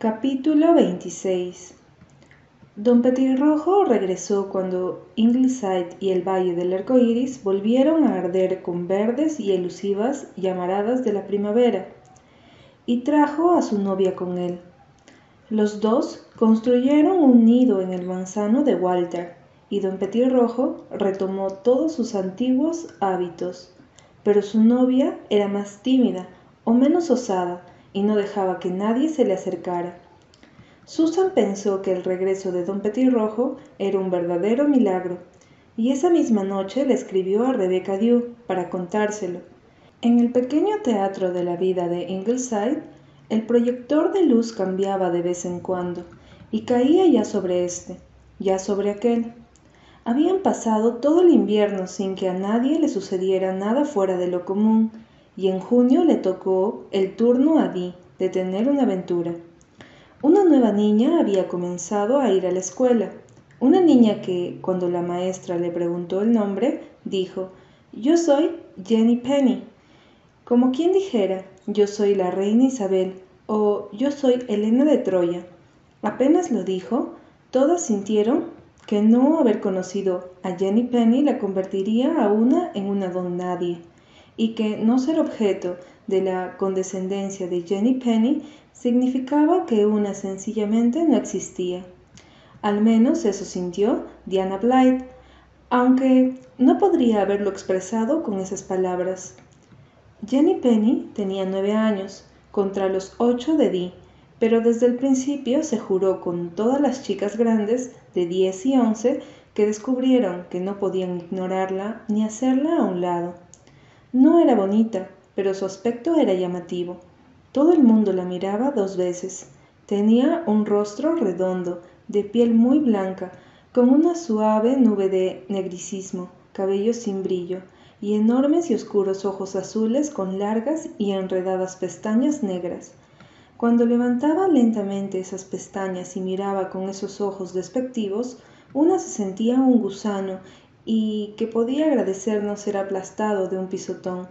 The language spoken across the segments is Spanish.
Capítulo 26 Don Petirrojo regresó cuando Ingleside y el Valle del Arco Iris volvieron a arder con verdes y elusivas llamaradas de la primavera, y trajo a su novia con él. Los dos construyeron un nido en el manzano de Walter, y don Petirrojo retomó todos sus antiguos hábitos, pero su novia era más tímida o menos osada, y no dejaba que nadie se le acercara. Susan pensó que el regreso de don Petirrojo era un verdadero milagro, y esa misma noche le escribió a Rebecca Dew para contárselo. En el pequeño teatro de la vida de Ingleside, el proyector de luz cambiaba de vez en cuando, y caía ya sobre este, ya sobre aquel. Habían pasado todo el invierno sin que a nadie le sucediera nada fuera de lo común, y en junio le tocó el turno a Dee de tener una aventura. Una nueva niña había comenzado a ir a la escuela, una niña que, cuando la maestra le preguntó el nombre, dijo, Yo soy Jenny Penny. Como quien dijera, yo soy la reina Isabel o yo soy Elena de Troya. Apenas lo dijo, todas sintieron que no haber conocido a Jenny Penny la convertiría a una en una don nadie y que no ser objeto de la condescendencia de Jenny Penny significaba que una sencillamente no existía. Al menos eso sintió Diana Blythe, aunque no podría haberlo expresado con esas palabras. Jenny Penny tenía nueve años, contra los ocho de Dee, pero desde el principio se juró con todas las chicas grandes de diez y once que descubrieron que no podían ignorarla ni hacerla a un lado. No era bonita, pero su aspecto era llamativo. Todo el mundo la miraba dos veces. Tenía un rostro redondo, de piel muy blanca, con una suave nube de negricismo, cabello sin brillo, y enormes y oscuros ojos azules con largas y enredadas pestañas negras. Cuando levantaba lentamente esas pestañas y miraba con esos ojos despectivos, una se sentía un gusano y que podía agradecer no ser aplastado de un pisotón.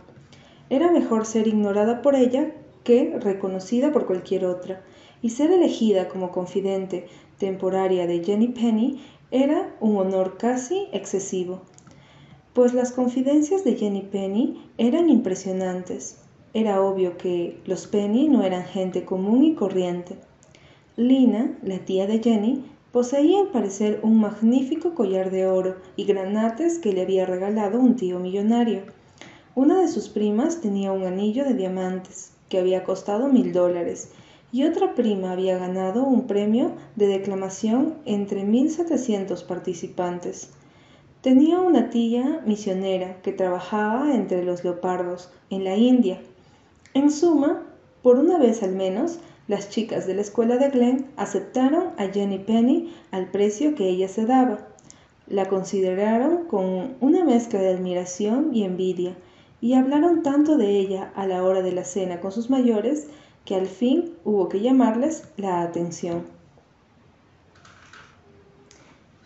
Era mejor ser ignorada por ella que reconocida por cualquier otra, y ser elegida como confidente temporaria de Jenny Penny era un honor casi excesivo, pues las confidencias de Jenny Penny eran impresionantes. Era obvio que los Penny no eran gente común y corriente. Lina, la tía de Jenny, Poseía al parecer un magnífico collar de oro y granates que le había regalado un tío millonario. Una de sus primas tenía un anillo de diamantes que había costado mil dólares y otra prima había ganado un premio de declamación entre mil setecientos participantes. Tenía una tía misionera que trabajaba entre los leopardos en la India. En suma, por una vez al menos, las chicas de la escuela de Glen aceptaron a Jenny Penny al precio que ella se daba. La consideraron con una mezcla de admiración y envidia, y hablaron tanto de ella a la hora de la cena con sus mayores que al fin hubo que llamarles la atención.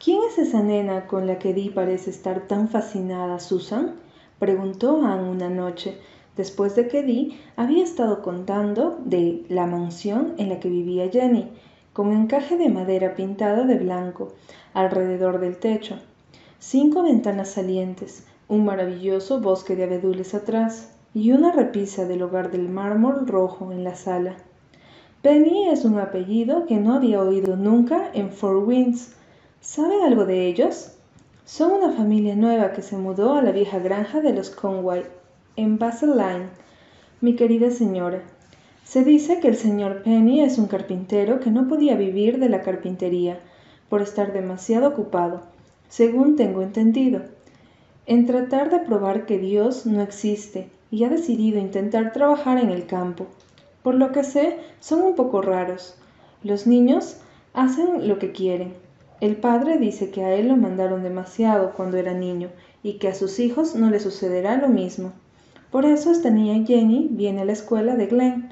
¿Quién es esa nena con la que Dee parece estar tan fascinada, Susan? preguntó Anne una noche, después de que Dee había estado contando de la mansión en la que vivía Jenny, con encaje de madera pintada de blanco alrededor del techo, cinco ventanas salientes, un maravilloso bosque de abedules atrás y una repisa del hogar del mármol rojo en la sala. Penny es un apellido que no había oído nunca en Four Winds. ¿Sabe algo de ellos? Son una familia nueva que se mudó a la vieja granja de los Conway en Line, mi querida señora. Se dice que el señor Penny es un carpintero que no podía vivir de la carpintería por estar demasiado ocupado, según tengo entendido, en tratar de probar que Dios no existe y ha decidido intentar trabajar en el campo. Por lo que sé, son un poco raros. Los niños hacen lo que quieren. El padre dice que a él lo mandaron demasiado cuando era niño y que a sus hijos no le sucederá lo mismo. Por eso esta niña Jenny viene a la escuela de Glen.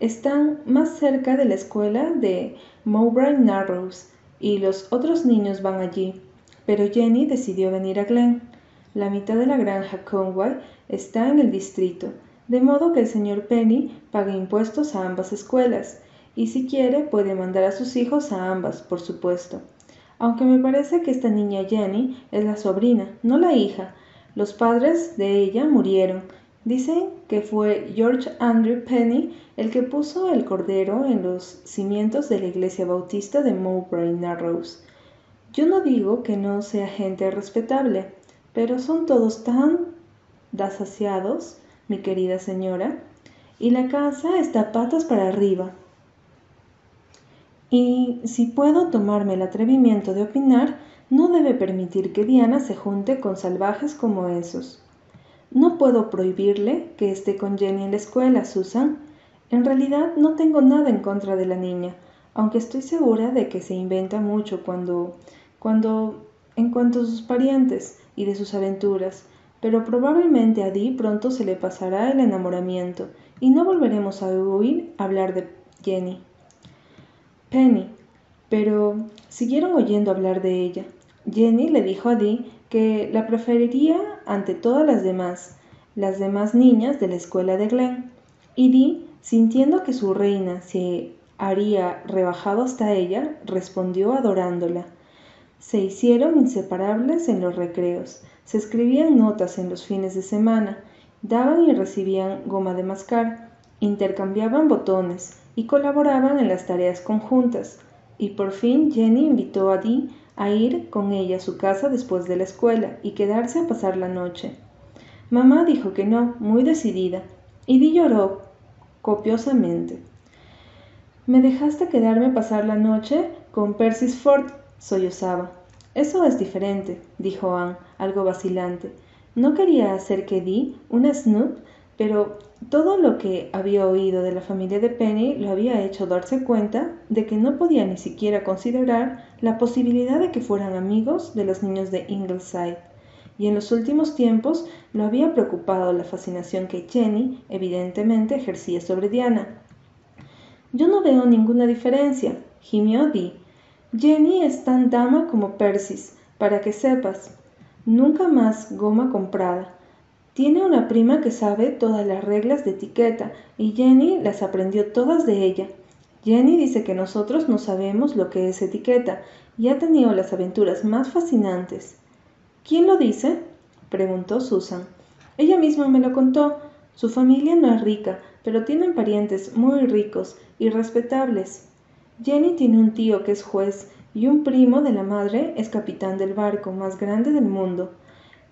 Están más cerca de la escuela de Mowbray Narrows y los otros niños van allí, pero Jenny decidió venir a Glen. La mitad de la granja Conway está en el distrito, de modo que el señor Penny paga impuestos a ambas escuelas, y si quiere puede mandar a sus hijos a ambas, por supuesto. Aunque me parece que esta niña Jenny es la sobrina, no la hija. Los padres de ella murieron. Dicen que fue George Andrew Penny el que puso el cordero en los cimientos de la iglesia bautista de Mowbray Narrows. Yo no digo que no sea gente respetable, pero son todos tan desasiados, mi querida señora, y la casa está patas para arriba. Y si puedo tomarme el atrevimiento de opinar, no debe permitir que Diana se junte con salvajes como esos. No puedo prohibirle que esté con Jenny en la escuela, Susan. En realidad no tengo nada en contra de la niña, aunque estoy segura de que se inventa mucho cuando, cuando, en cuanto a sus parientes y de sus aventuras, pero probablemente a Dee pronto se le pasará el enamoramiento y no volveremos a oír hablar de Jenny. Penny. Pero siguieron oyendo hablar de ella. Jenny le dijo a Dee que la preferiría ante todas las demás, las demás niñas de la escuela de Glen. Y Dee, sintiendo que su reina se haría rebajado hasta ella, respondió adorándola. Se hicieron inseparables en los recreos, se escribían notas en los fines de semana, daban y recibían goma de mascar, intercambiaban botones y colaboraban en las tareas conjuntas. Y por fin Jenny invitó a Dee a ir con ella a su casa después de la escuela y quedarse a pasar la noche. Mamá dijo que no, muy decidida, y Dee lloró copiosamente. Me dejaste quedarme a pasar la noche con Persis Ford, sollozaba. Eso es diferente, dijo Anne, algo vacilante. No quería hacer que Dee, una snoop, pero todo lo que había oído de la familia de Penny lo había hecho darse cuenta de que no podía ni siquiera considerar la posibilidad de que fueran amigos de los niños de Ingleside. Y en los últimos tiempos lo había preocupado la fascinación que Jenny evidentemente ejercía sobre Diana. Yo no veo ninguna diferencia, gimió Dee, Jenny es tan dama como Persis, para que sepas. Nunca más goma comprada. Tiene una prima que sabe todas las reglas de etiqueta y Jenny las aprendió todas de ella. Jenny dice que nosotros no sabemos lo que es etiqueta y ha tenido las aventuras más fascinantes. ¿Quién lo dice? preguntó Susan. Ella misma me lo contó. Su familia no es rica, pero tienen parientes muy ricos y respetables. Jenny tiene un tío que es juez y un primo de la madre es capitán del barco más grande del mundo.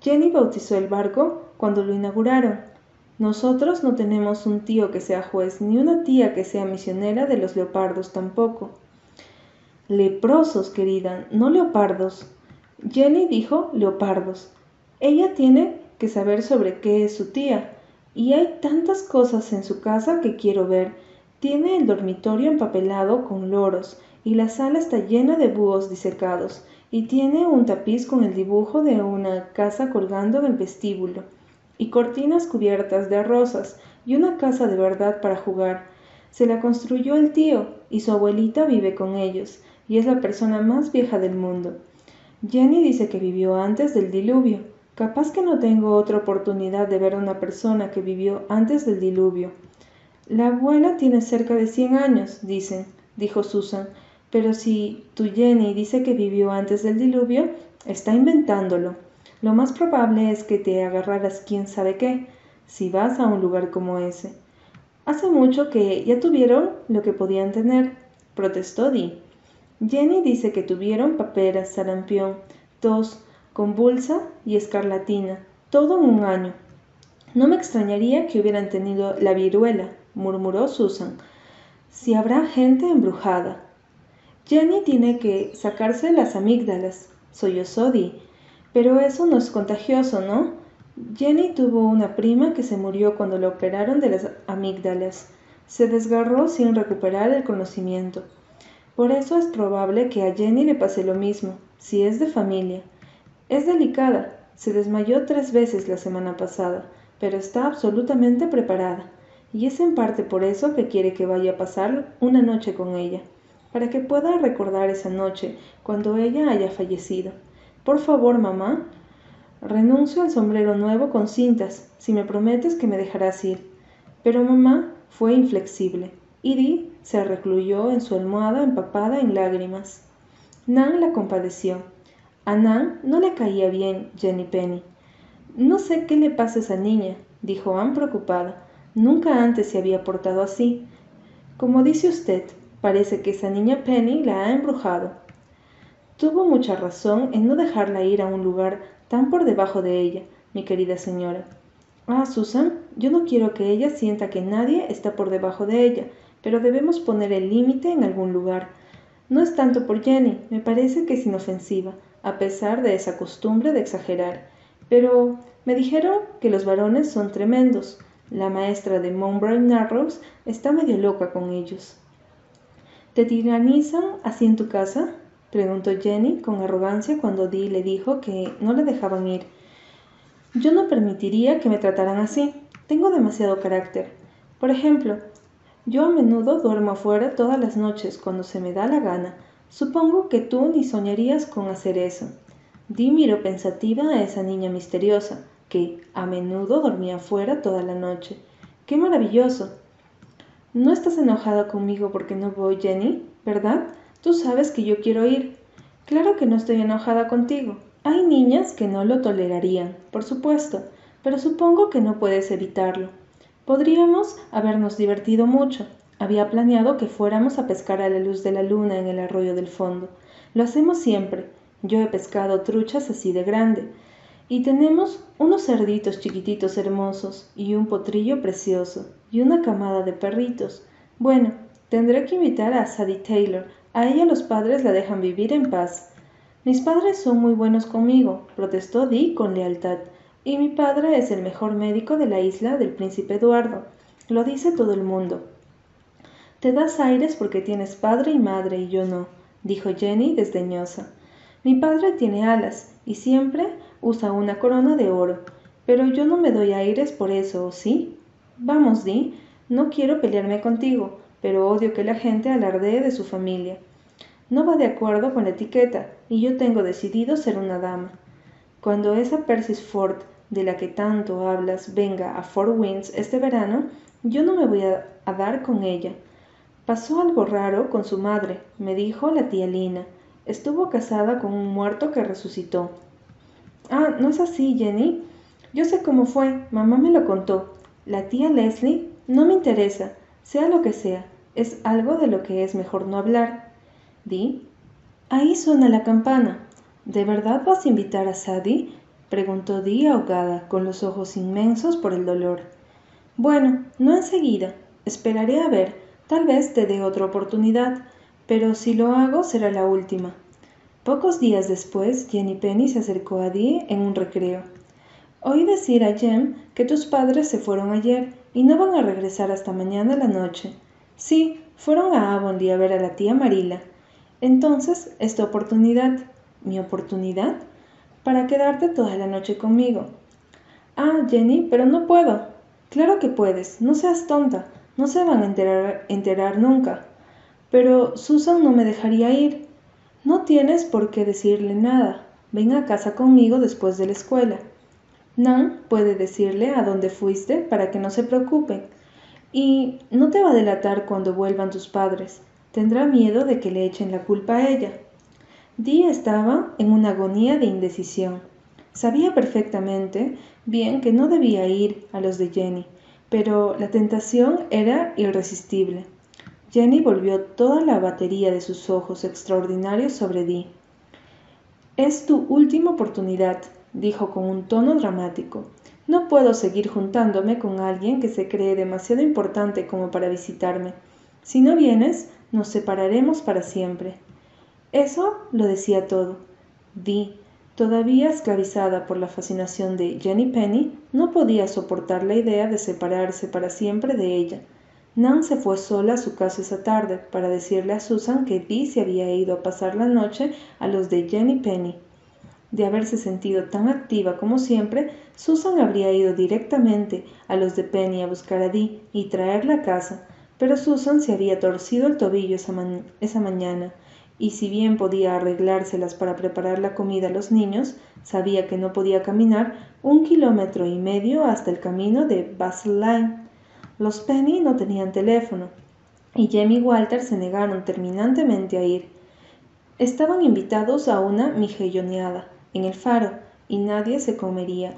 Jenny bautizó el barco cuando lo inauguraron. Nosotros no tenemos un tío que sea juez ni una tía que sea misionera de los leopardos tampoco. Leprosos, querida, no leopardos. Jenny dijo leopardos. Ella tiene que saber sobre qué es su tía. Y hay tantas cosas en su casa que quiero ver tiene el dormitorio empapelado con loros y la sala está llena de búhos disecados y tiene un tapiz con el dibujo de una casa colgando en el vestíbulo y cortinas cubiertas de rosas y una casa de verdad para jugar. Se la construyó el tío y su abuelita vive con ellos y es la persona más vieja del mundo. Jenny dice que vivió antes del diluvio. Capaz que no tengo otra oportunidad de ver a una persona que vivió antes del diluvio. La abuela tiene cerca de cien años, dicen, dijo Susan, pero si tu Jenny dice que vivió antes del diluvio, está inventándolo. Lo más probable es que te agarraras quién sabe qué, si vas a un lugar como ese. Hace mucho que ya tuvieron lo que podían tener, protestó Dee. Jenny dice que tuvieron paperas, sarampión, tos, convulsa y escarlatina, todo en un año. No me extrañaría que hubieran tenido la viruela, murmuró Susan. Si habrá gente embrujada. Jenny tiene que sacarse las amígdalas, sollozó Dee. Pero eso no es contagioso, ¿no? Jenny tuvo una prima que se murió cuando la operaron de las amígdalas. Se desgarró sin recuperar el conocimiento. Por eso es probable que a Jenny le pase lo mismo, si es de familia. Es delicada, se desmayó tres veces la semana pasada, pero está absolutamente preparada y es en parte por eso que quiere que vaya a pasar una noche con ella, para que pueda recordar esa noche cuando ella haya fallecido. Por favor, mamá, renuncio al sombrero nuevo con cintas, si me prometes que me dejarás ir. Pero mamá fue inflexible. Dee se recluyó en su almohada empapada en lágrimas. Nan la compadeció. A Nan no le caía bien Jenny Penny. No sé qué le pasa a esa niña, dijo Anne preocupada. Nunca antes se había portado así. Como dice usted, parece que esa niña Penny la ha embrujado. Tuvo mucha razón en no dejarla ir a un lugar tan por debajo de ella, mi querida señora. Ah, Susan, yo no quiero que ella sienta que nadie está por debajo de ella, pero debemos poner el límite en algún lugar. No es tanto por Jenny, me parece que es inofensiva, a pesar de esa costumbre de exagerar. Pero me dijeron que los varones son tremendos. La maestra de Mowbray Narrows está medio loca con ellos. ¿Te tiranizan así en tu casa? Preguntó Jenny con arrogancia cuando Dee le dijo que no le dejaban ir. Yo no permitiría que me trataran así. Tengo demasiado carácter. Por ejemplo, yo a menudo duermo afuera todas las noches cuando se me da la gana. Supongo que tú ni soñarías con hacer eso. Di miró pensativa a esa niña misteriosa, que a menudo dormía afuera toda la noche. ¡Qué maravilloso! ¿No estás enojada conmigo porque no voy, Jenny? ¿Verdad? Tú sabes que yo quiero ir. Claro que no estoy enojada contigo. Hay niñas que no lo tolerarían, por supuesto, pero supongo que no puedes evitarlo. Podríamos habernos divertido mucho. Había planeado que fuéramos a pescar a la luz de la luna en el arroyo del fondo. Lo hacemos siempre. Yo he pescado truchas así de grande. Y tenemos unos cerditos chiquititos hermosos, y un potrillo precioso, y una camada de perritos. Bueno, tendré que invitar a Sadie Taylor. A ella los padres la dejan vivir en paz. Mis padres son muy buenos conmigo, protestó Dee con lealtad, y mi padre es el mejor médico de la isla del príncipe Eduardo. Lo dice todo el mundo. Te das aires porque tienes padre y madre y yo no, dijo Jenny desdeñosa. Mi padre tiene alas y siempre usa una corona de oro, pero yo no me doy aires por eso, ¿sí? Vamos, Dee, no quiero pelearme contigo, pero odio que la gente alardee de su familia. No va de acuerdo con la etiqueta, y yo tengo decidido ser una dama. Cuando esa Persis Ford de la que tanto hablas venga a Fort Winds este verano, yo no me voy a, a, dar con ella. Pasó algo raro con su madre, me dijo la tía Lina. Estuvo casada con un muerto que resucitó. Ah, no es así, Jenny. Yo sé cómo fue, mamá me lo contó. La tía Leslie no me interesa, sea lo que sea, es algo de lo que es mejor no hablar. Di. Ahí suena la campana. ¿De verdad vas a invitar a Sadie? preguntó Di ahogada, con los ojos inmensos por el dolor. Bueno, no enseguida. Esperaré a ver. Tal vez te dé otra oportunidad, pero si lo hago será la última. Pocos días después, Jenny Penny se acercó a Dee en un recreo. Oí decir a Jem que tus padres se fueron ayer y no van a regresar hasta mañana la noche. Sí, fueron a Avonlea a ver a la tía Marila. Entonces, esta oportunidad, mi oportunidad, para quedarte toda la noche conmigo. Ah, Jenny, pero no puedo. Claro que puedes, no seas tonta, no se van a enterar, enterar nunca. Pero Susan no me dejaría ir. No tienes por qué decirle nada. Ven a casa conmigo después de la escuela. Nan puede decirle a dónde fuiste para que no se preocupen. Y no te va a delatar cuando vuelvan tus padres tendrá miedo de que le echen la culpa a ella. Dee estaba en una agonía de indecisión. Sabía perfectamente bien que no debía ir a los de Jenny, pero la tentación era irresistible. Jenny volvió toda la batería de sus ojos extraordinarios sobre Dee. Es tu última oportunidad, dijo con un tono dramático. No puedo seguir juntándome con alguien que se cree demasiado importante como para visitarme. Si no vienes, nos separaremos para siempre. Eso lo decía todo. Dee, todavía esclavizada por la fascinación de Jenny Penny, no podía soportar la idea de separarse para siempre de ella. Nan se fue sola a su casa esa tarde para decirle a Susan que Dee se había ido a pasar la noche a los de Jenny Penny. De haberse sentido tan activa como siempre, Susan habría ido directamente a los de Penny a buscar a Dee y traerla a casa, pero Susan se había torcido el tobillo esa, mañana, y si bien podía arreglárselas para preparar la comida a los niños, sabía que no podía caminar un kilómetro y medio hasta el camino de Basel Line. Los Penny no tenían teléfono. y Jem y Walter se negaron terminantemente a ir. Estaban invitados a una mijelloneada en el faro y nadie se comería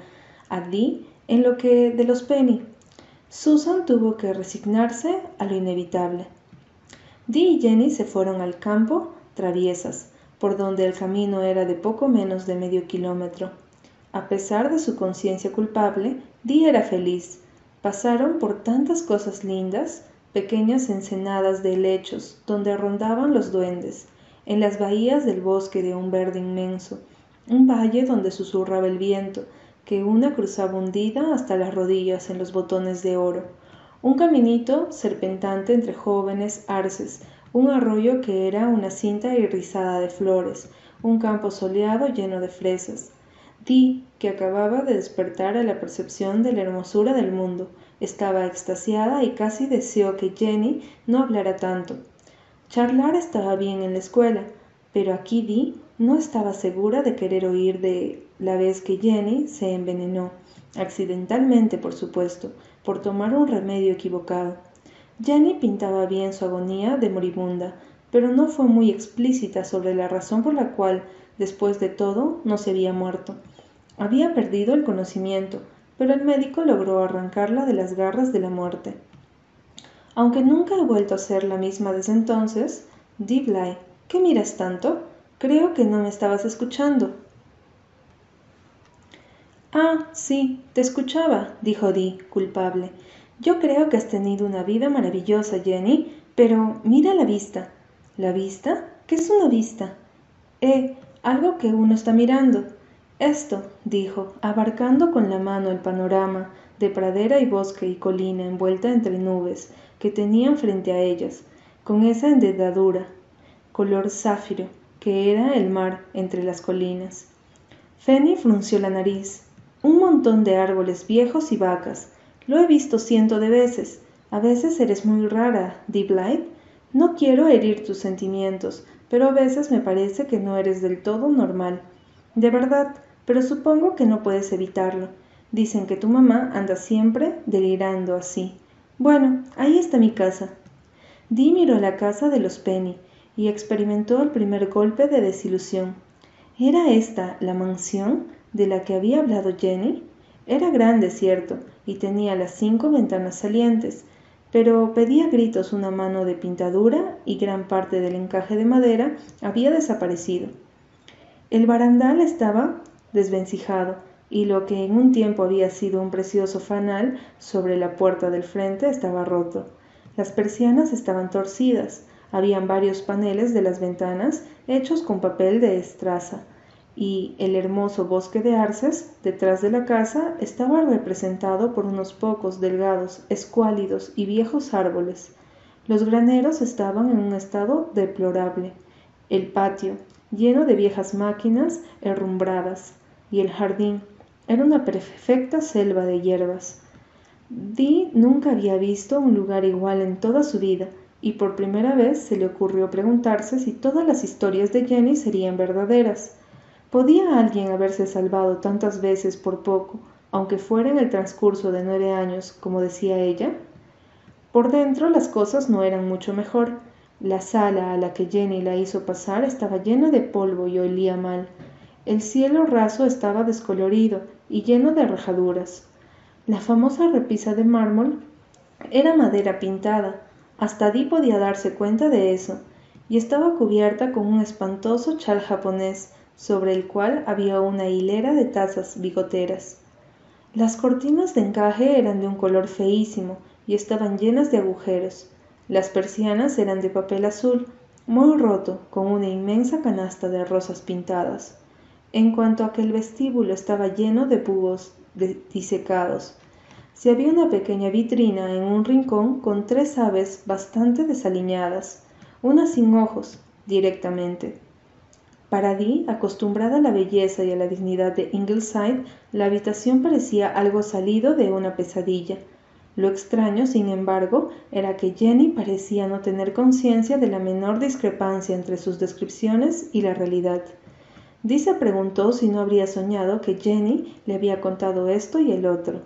a Dee en lo que de los Penny. Susan tuvo que resignarse a lo inevitable. Dee y Jenny se fueron al campo traviesas, por donde el camino era de poco menos de medio kilómetro. A pesar de su conciencia culpable, Dee era feliz. Pasaron por tantas cosas lindas, pequeñas ensenadas de helechos donde rondaban los duendes, en las bahías del bosque de un verde inmenso, un valle donde susurraba el viento, que una cruzaba hundida hasta las rodillas en los botones de oro, un caminito serpentante entre jóvenes arces, un arroyo que era una cinta irisada de flores, un campo soleado lleno de fresas, Dee, que acababa de despertar a la percepción de la hermosura del mundo, estaba extasiada y casi deseó que Jenny no hablara tanto. Charlar estaba bien en la escuela, pero aquí Dee no estaba segura de querer oír de la vez que Jenny se envenenó, accidentalmente por supuesto, por tomar un remedio equivocado. Jenny pintaba bien su agonía de moribunda, pero no fue muy explícita sobre la razón por la cual, después de todo, no se había muerto. Había perdido el conocimiento, pero el médico logró arrancarla de las garras de la muerte. Aunque nunca he vuelto a ser la misma desde entonces, Bly, ¿qué miras tanto? Creo que no me estabas escuchando. Ah, sí, te escuchaba, dijo Dee, culpable. Yo creo que has tenido una vida maravillosa, Jenny, pero mira la vista. ¿La vista? ¿Qué es una vista? Eh, algo que uno está mirando. Esto, dijo, abarcando con la mano el panorama de pradera y bosque y colina envuelta entre nubes que tenían frente a ellas, con esa endedadura, color zafiro, que era el mar entre las colinas. Fanny frunció la nariz. Un montón de árboles viejos y vacas. Lo he visto ciento de veces. A veces eres muy rara, Deep Light. No quiero herir tus sentimientos, pero a veces me parece que no eres del todo normal. De verdad, pero supongo que no puedes evitarlo. Dicen que tu mamá anda siempre delirando así. Bueno, ahí está mi casa. Dee miró la casa de los Penny y experimentó el primer golpe de desilusión. ¿Era esta la mansión de la que había hablado Jenny? Era grande, cierto, y tenía las cinco ventanas salientes, pero pedía gritos una mano de pintadura y gran parte del encaje de madera había desaparecido. El barandal estaba desvencijado, y lo que en un tiempo había sido un precioso fanal sobre la puerta del frente estaba roto. Las persianas estaban torcidas, habían varios paneles de las ventanas hechos con papel de estraza, y el hermoso bosque de arces detrás de la casa estaba representado por unos pocos delgados, escuálidos y viejos árboles. Los graneros estaban en un estado deplorable. El patio, lleno de viejas máquinas herrumbradas, y el jardín era una perfecta selva de hierbas. Dee nunca había visto un lugar igual en toda su vida, y por primera vez se le ocurrió preguntarse si todas las historias de Jenny serían verdaderas. ¿Podía alguien haberse salvado tantas veces por poco, aunque fuera en el transcurso de nueve años, como decía ella? Por dentro las cosas no eran mucho mejor. La sala a la que Jenny la hizo pasar estaba llena de polvo y olía mal. El cielo raso estaba descolorido y lleno de rajaduras. La famosa repisa de mármol era madera pintada, hasta Dee podía darse cuenta de eso, y estaba cubierta con un espantoso chal japonés, sobre el cual había una hilera de tazas bigoteras. Las cortinas de encaje eran de un color feísimo y estaban llenas de agujeros. Las persianas eran de papel azul, muy roto, con una inmensa canasta de rosas pintadas en cuanto a que el vestíbulo estaba lleno de búhos disecados. Se había una pequeña vitrina en un rincón con tres aves bastante desaliñadas, una sin ojos, directamente. Para Dee, acostumbrada a la belleza y a la dignidad de Ingleside, la habitación parecía algo salido de una pesadilla. Lo extraño, sin embargo, era que Jenny parecía no tener conciencia de la menor discrepancia entre sus descripciones y la realidad. Disa preguntó si no habría soñado que Jenny le había contado esto y el otro.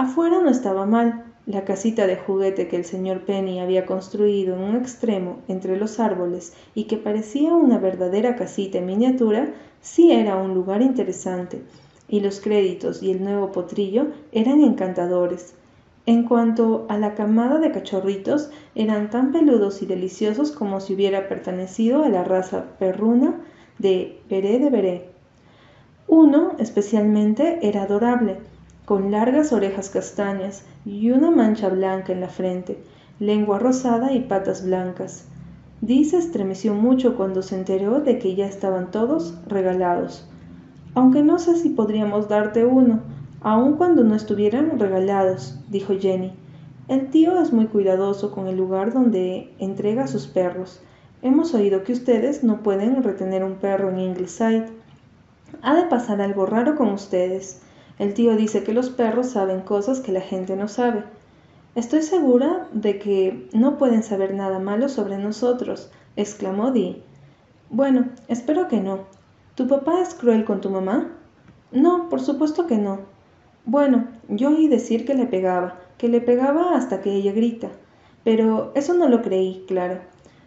Afuera no estaba mal, La casita de juguete que el señor Penny había construido en un extremo entre los árboles y que parecía una verdadera casita en miniatura, sí era un lugar interesante, y los créditos y el nuevo potrillo eran encantadores. En cuanto a la camada de cachorritos, eran tan peludos y deliciosos como si hubiera pertenecido a la raza perruna de Beré de Beré. Uno, especialmente, era adorable, con largas orejas castañas y una mancha blanca en la frente, lengua rosada y patas blancas. Dee estremeció mucho cuando se enteró de que ya estaban todos regalados. Aunque no sé si podríamos darte uno, aun cuando no estuvieran regalados, dijo Jenny. El tío es muy cuidadoso con el lugar donde entrega sus perros. Hemos oído que ustedes no pueden retener un perro en Ingleside. Ha de pasar algo raro con ustedes. El tío dice que los perros saben cosas que la gente no sabe. Estoy segura de que no pueden saber nada malo sobre nosotros, exclamó Dee. Bueno, espero que no. ¿Tu papá es cruel con tu mamá? No, por supuesto que no. Bueno, yo oí decir que le pegaba, que le pegaba hasta que ella grita. Pero eso no lo creí, claro.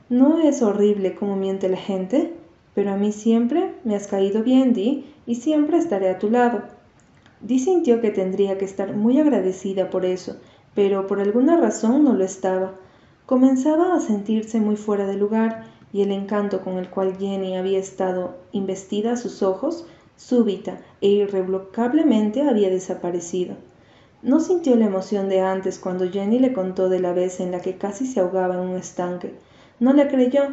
¿No es horrible como miente la gente? Pero a mí siempre me has caído bien, Di, y siempre estaré a tu lado. Di sintió que tendría que estar muy agradecida por eso, pero por alguna razón no lo estaba. Comenzaba a sentirse muy fuera de lugar, y el encanto con el cual Jenny había estado investida a sus ojos súbita e irrevocablemente había desaparecido. No sintió la emoción de antes cuando Jenny le contó de la vez en la que casi se ahogaba en un estanque. No le creyó.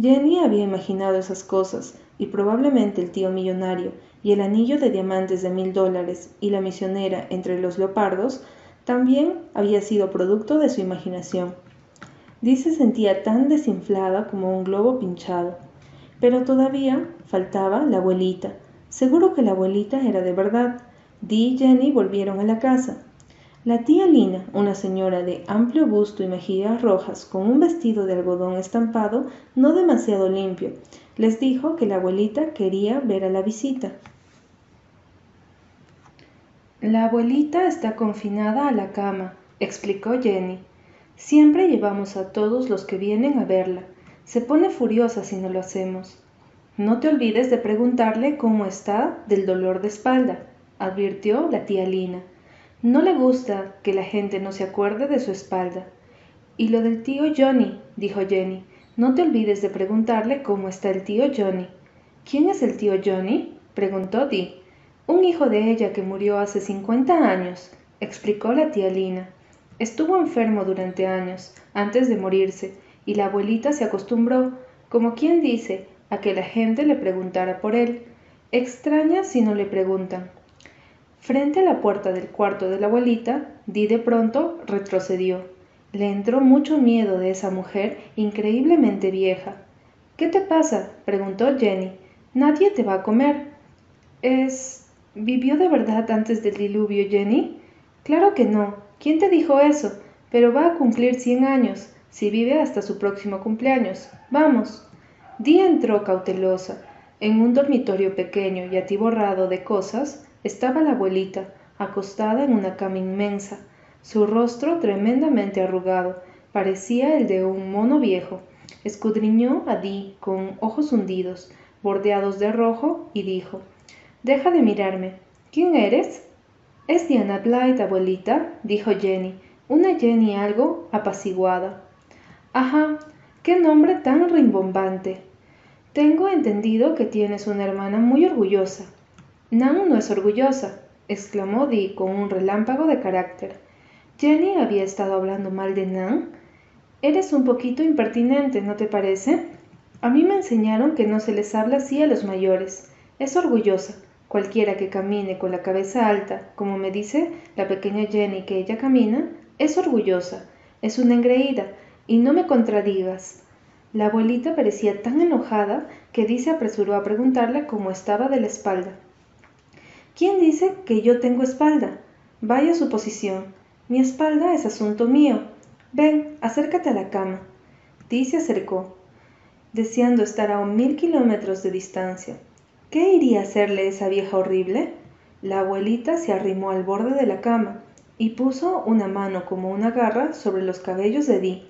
Jenny había imaginado esas cosas, y probablemente el tío millonario, y el anillo de diamantes de mil dólares, y la misionera entre los leopardos, también había sido producto de su imaginación. Dice se sentía tan desinflada como un globo pinchado. Pero todavía faltaba la abuelita, Seguro que la abuelita era de verdad. Dee y Jenny volvieron a la casa. La tía Lina, una señora de amplio busto y mejillas rojas, con un vestido de algodón estampado no demasiado limpio, les dijo que la abuelita quería ver a la visita. La abuelita está confinada a la cama, explicó Jenny. Siempre llevamos a todos los que vienen a verla. Se pone furiosa si no lo hacemos. No te olvides de preguntarle cómo está del dolor de espalda, advirtió la tía Lina. No le gusta que la gente no se acuerde de su espalda. Y lo del tío Johnny, dijo Jenny. No te olvides de preguntarle cómo está el tío Johnny. ¿Quién es el tío Johnny? preguntó Dee. Un hijo de ella que murió hace cincuenta años, explicó la tía Lina. Estuvo enfermo durante años, antes de morirse, y la abuelita se acostumbró, como quien dice, a que la gente le preguntara por él. Extraña si no le preguntan. Frente a la puerta del cuarto de la abuelita, Di de pronto retrocedió. Le entró mucho miedo de esa mujer increíblemente vieja. ¿Qué te pasa? preguntó Jenny. Nadie te va a comer. ¿Es... ¿Vivió de verdad antes del diluvio, Jenny? Claro que no. ¿Quién te dijo eso? Pero va a cumplir cien años, si vive hasta su próximo cumpleaños. Vamos. Día entró cautelosa. En un dormitorio pequeño y atiborrado de cosas estaba la abuelita, acostada en una cama inmensa. Su rostro tremendamente arrugado parecía el de un mono viejo. Escudriñó a Dee con ojos hundidos, bordeados de rojo, y dijo Deja de mirarme. ¿Quién eres? Es Diana Blythe, abuelita, dijo Jenny, una Jenny algo apaciguada. Ajá, qué nombre tan rimbombante. Tengo entendido que tienes una hermana muy orgullosa. Nan no es orgullosa, exclamó Dee con un relámpago de carácter. Jenny había estado hablando mal de Nan. Eres un poquito impertinente, ¿no te parece? A mí me enseñaron que no se les habla así a los mayores. Es orgullosa. Cualquiera que camine con la cabeza alta, como me dice la pequeña Jenny que ella camina, es orgullosa. Es una engreída. Y no me contradigas. La abuelita parecía tan enojada que Di se apresuró a preguntarle cómo estaba de la espalda. ¿Quién dice que yo tengo espalda? Vaya suposición. Mi espalda es asunto mío. Ven, acércate a la cama. Di se acercó, deseando estar a un mil kilómetros de distancia. ¿Qué iría a hacerle esa vieja horrible? La abuelita se arrimó al borde de la cama. y puso una mano como una garra sobre los cabellos de Dee.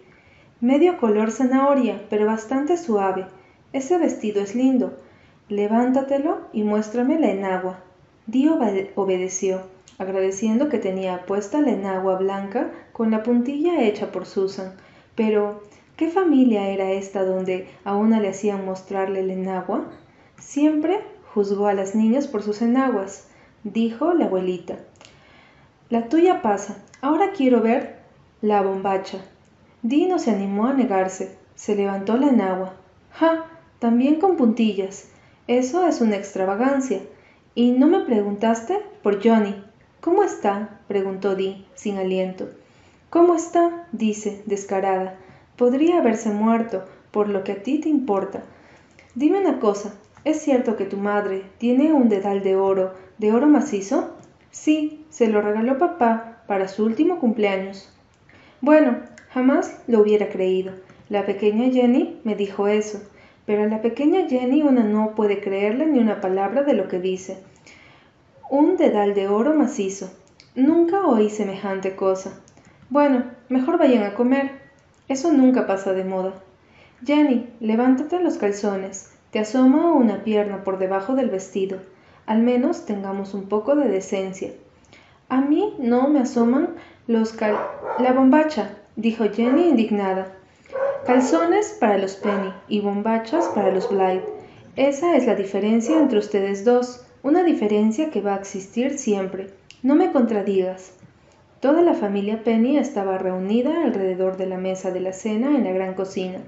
Medio color zanahoria, pero bastante suave. Ese vestido es lindo. Levántatelo y muéstrame la enagua. Dee obedeció, agradeciendo que tenía puesta la enagua blanca con la puntilla hecha por Susan. Pero, ¿qué familia era esta donde a una le hacían mostrarle la enagua? Siempre juzgó a las niñas por sus enaguas, dijo la abuelita. La tuya pasa. Ahora quiero ver la bombacha. Dino se animó a negarse. Se levantó la enagua. ¡Ja! También con puntillas. Eso es una extravagancia. ¿Y no me preguntaste por Johnny? ¿Cómo está? preguntó Dee, sin aliento. ¿Cómo está? dice, descarada. Podría haberse muerto, por lo que a ti te importa. Dime una cosa, ¿es cierto que tu madre tiene un dedal de oro, de oro macizo? Sí, se lo regaló papá para su último cumpleaños. Bueno, jamás lo hubiera creído. La pequeña Jenny me dijo eso, pero a la pequeña Jenny una no puede creerle ni una palabra de lo que dice. Un dedal de oro macizo. Nunca oí semejante cosa. Bueno, mejor vayan a comer. Eso nunca pasa de moda. Jenny, levántate los calzones. Te asoma una pierna por debajo del vestido. Al menos tengamos un poco de decencia. A mí no me asoman los cal... La bombacha, dijo Jenny indignada. Calzones para los Penny y bombachas para los Blythe. Esa es la diferencia entre ustedes dos, una diferencia que va a existir siempre. No me contradigas. Toda la familia Penny estaba reunida alrededor de la mesa de la cena en la gran cocina.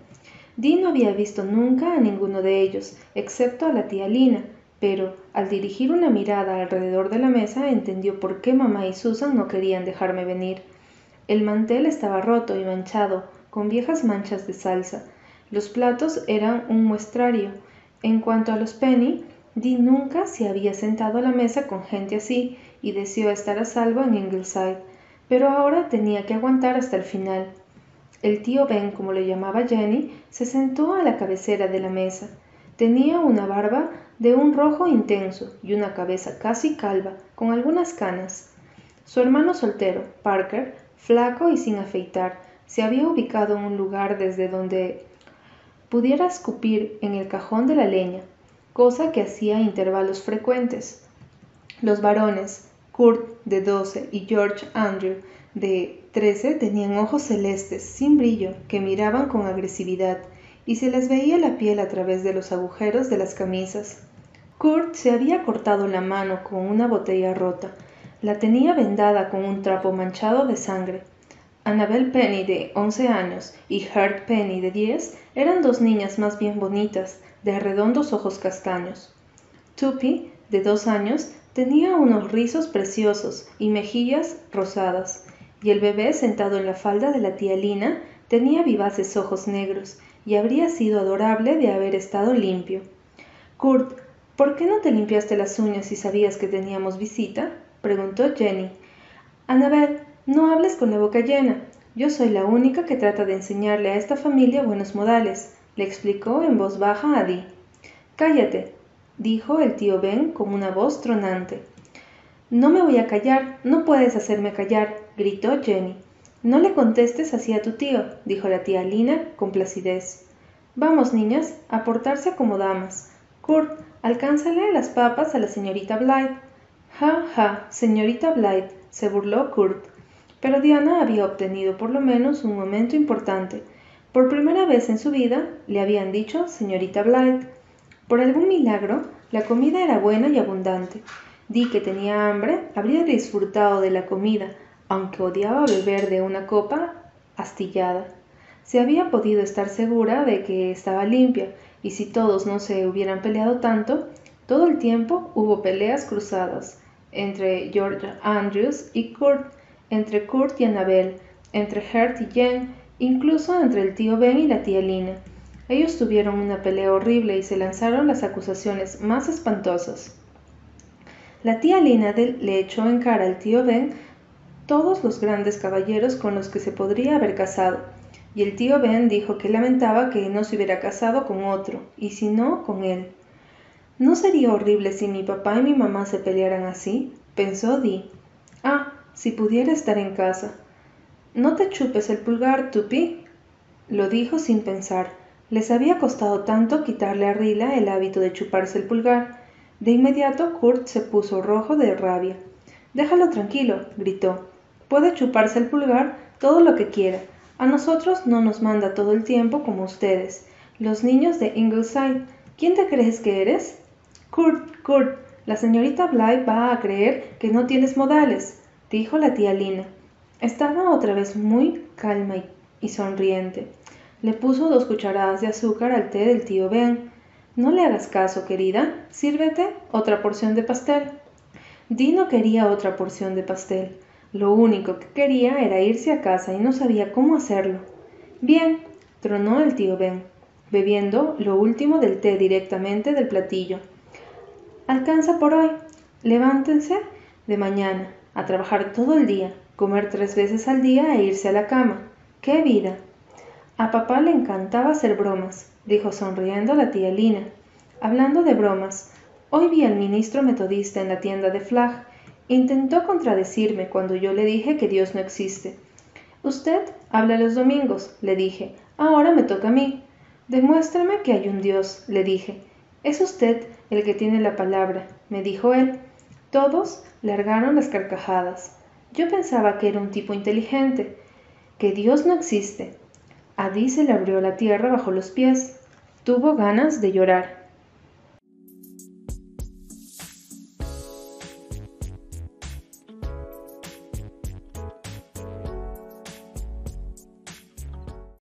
Dee no había visto nunca a ninguno de ellos, excepto a la tía Lina, pero al dirigir una mirada alrededor de la mesa entendió por qué mamá y Susan no querían dejarme venir. El mantel estaba roto y manchado, con viejas manchas de salsa. Los platos eran un muestrario. En cuanto a los Penny, Dee nunca se había sentado a la mesa con gente así y deseó estar a salvo en Ingleside, pero ahora tenía que aguantar hasta el final. El tío Ben, como le llamaba Jenny, se sentó a la cabecera de la mesa. Tenía una barba de un rojo intenso y una cabeza casi calva, con algunas canas. Su hermano soltero, Parker, flaco y sin afeitar, se había ubicado en un lugar desde donde pudiera escupir en el cajón de la leña, cosa que hacía a intervalos frecuentes. Los varones, Kurt de 12 y George Andrew de 13, tenían ojos celestes, sin brillo, que miraban con agresividad y se les veía la piel a través de los agujeros de las camisas. Kurt se había cortado la mano con una botella rota. La tenía vendada con un trapo manchado de sangre. Annabel Penny, de once años, y Hert Penny, de diez, eran dos niñas más bien bonitas, de redondos ojos castaños. Tuppy, de dos años, tenía unos rizos preciosos y mejillas rosadas, y el bebé sentado en la falda de la tía Lina tenía vivaces ojos negros y habría sido adorable de haber estado limpio. Kurt, ¿por qué no te limpiaste las uñas si sabías que teníamos visita? preguntó Jenny. Annabel, no hables con la boca llena. Yo soy la única que trata de enseñarle a esta familia buenos modales, le explicó en voz baja a Dee. Cállate, dijo el tío Ben con una voz tronante. No me voy a callar, no puedes hacerme callar, gritó Jenny. No le contestes así a tu tío, dijo la tía Lina con placidez. Vamos, niñas, a portarse como damas. Kurt, alcánzale las papas a la señorita Blythe. Ja, ja, señorita Blythe, se burló Kurt. Pero Diana había obtenido por lo menos un momento importante. Por primera vez en su vida le habían dicho señorita Blythe. Por algún milagro, la comida era buena y abundante. Di que tenía hambre, habría disfrutado de la comida, aunque odiaba beber de una copa astillada. Se había podido estar segura de que estaba limpia, y si todos no se hubieran peleado tanto, todo el tiempo hubo peleas cruzadas entre George Andrews y Kurt, entre Kurt y Annabel, entre Hert y Jen, incluso entre el tío Ben y la tía Lina. Ellos tuvieron una pelea horrible y se lanzaron las acusaciones más espantosas. La tía Lina le echó en cara al tío Ben todos los grandes caballeros con los que se podría haber casado, y el tío Ben dijo que lamentaba que no se hubiera casado con otro, y si no, con él. ¿No sería horrible si mi papá y mi mamá se pelearan así? pensó Dee. Ah, si pudiera estar en casa. No te chupes el pulgar, Tupi. Lo dijo sin pensar. Les había costado tanto quitarle a Rila el hábito de chuparse el pulgar. De inmediato Kurt se puso rojo de rabia. Déjalo tranquilo, gritó. Puede chuparse el pulgar todo lo que quiera. A nosotros no nos manda todo el tiempo como ustedes, los niños de Ingleside. ¿Quién te crees que eres? Kurt, Kurt, la señorita Blythe va a creer que no tienes modales, dijo la tía Lina. Estaba otra vez muy calma y, sonriente. Le puso dos cucharadas de azúcar al té del tío Ben. No le hagas caso, querida. Sírvete otra porción de pastel. Dino quería otra porción de pastel. Lo único que quería era irse a casa y no sabía cómo hacerlo. Bien, tronó el tío Ben, bebiendo lo último del té directamente del platillo. Alcanza por hoy. Levántense de mañana, a trabajar todo el día, comer tres veces al día e irse a la cama. ¡Qué vida! A papá le encantaba hacer bromas, dijo sonriendo la tía Lina. Hablando de bromas, hoy vi al ministro metodista en la tienda de Flag. Intentó contradecirme cuando yo le dije que Dios no existe. Usted habla los domingos, le dije. Ahora me toca a mí. Demuéstrame que hay un Dios, le dije. Es usted el que tiene la palabra, me dijo él. Todos largaron las carcajadas. Yo pensaba que era un tipo inteligente, que Dios no existe. A Dee se le abrió la tierra bajo los pies. Tuvo ganas de llorar.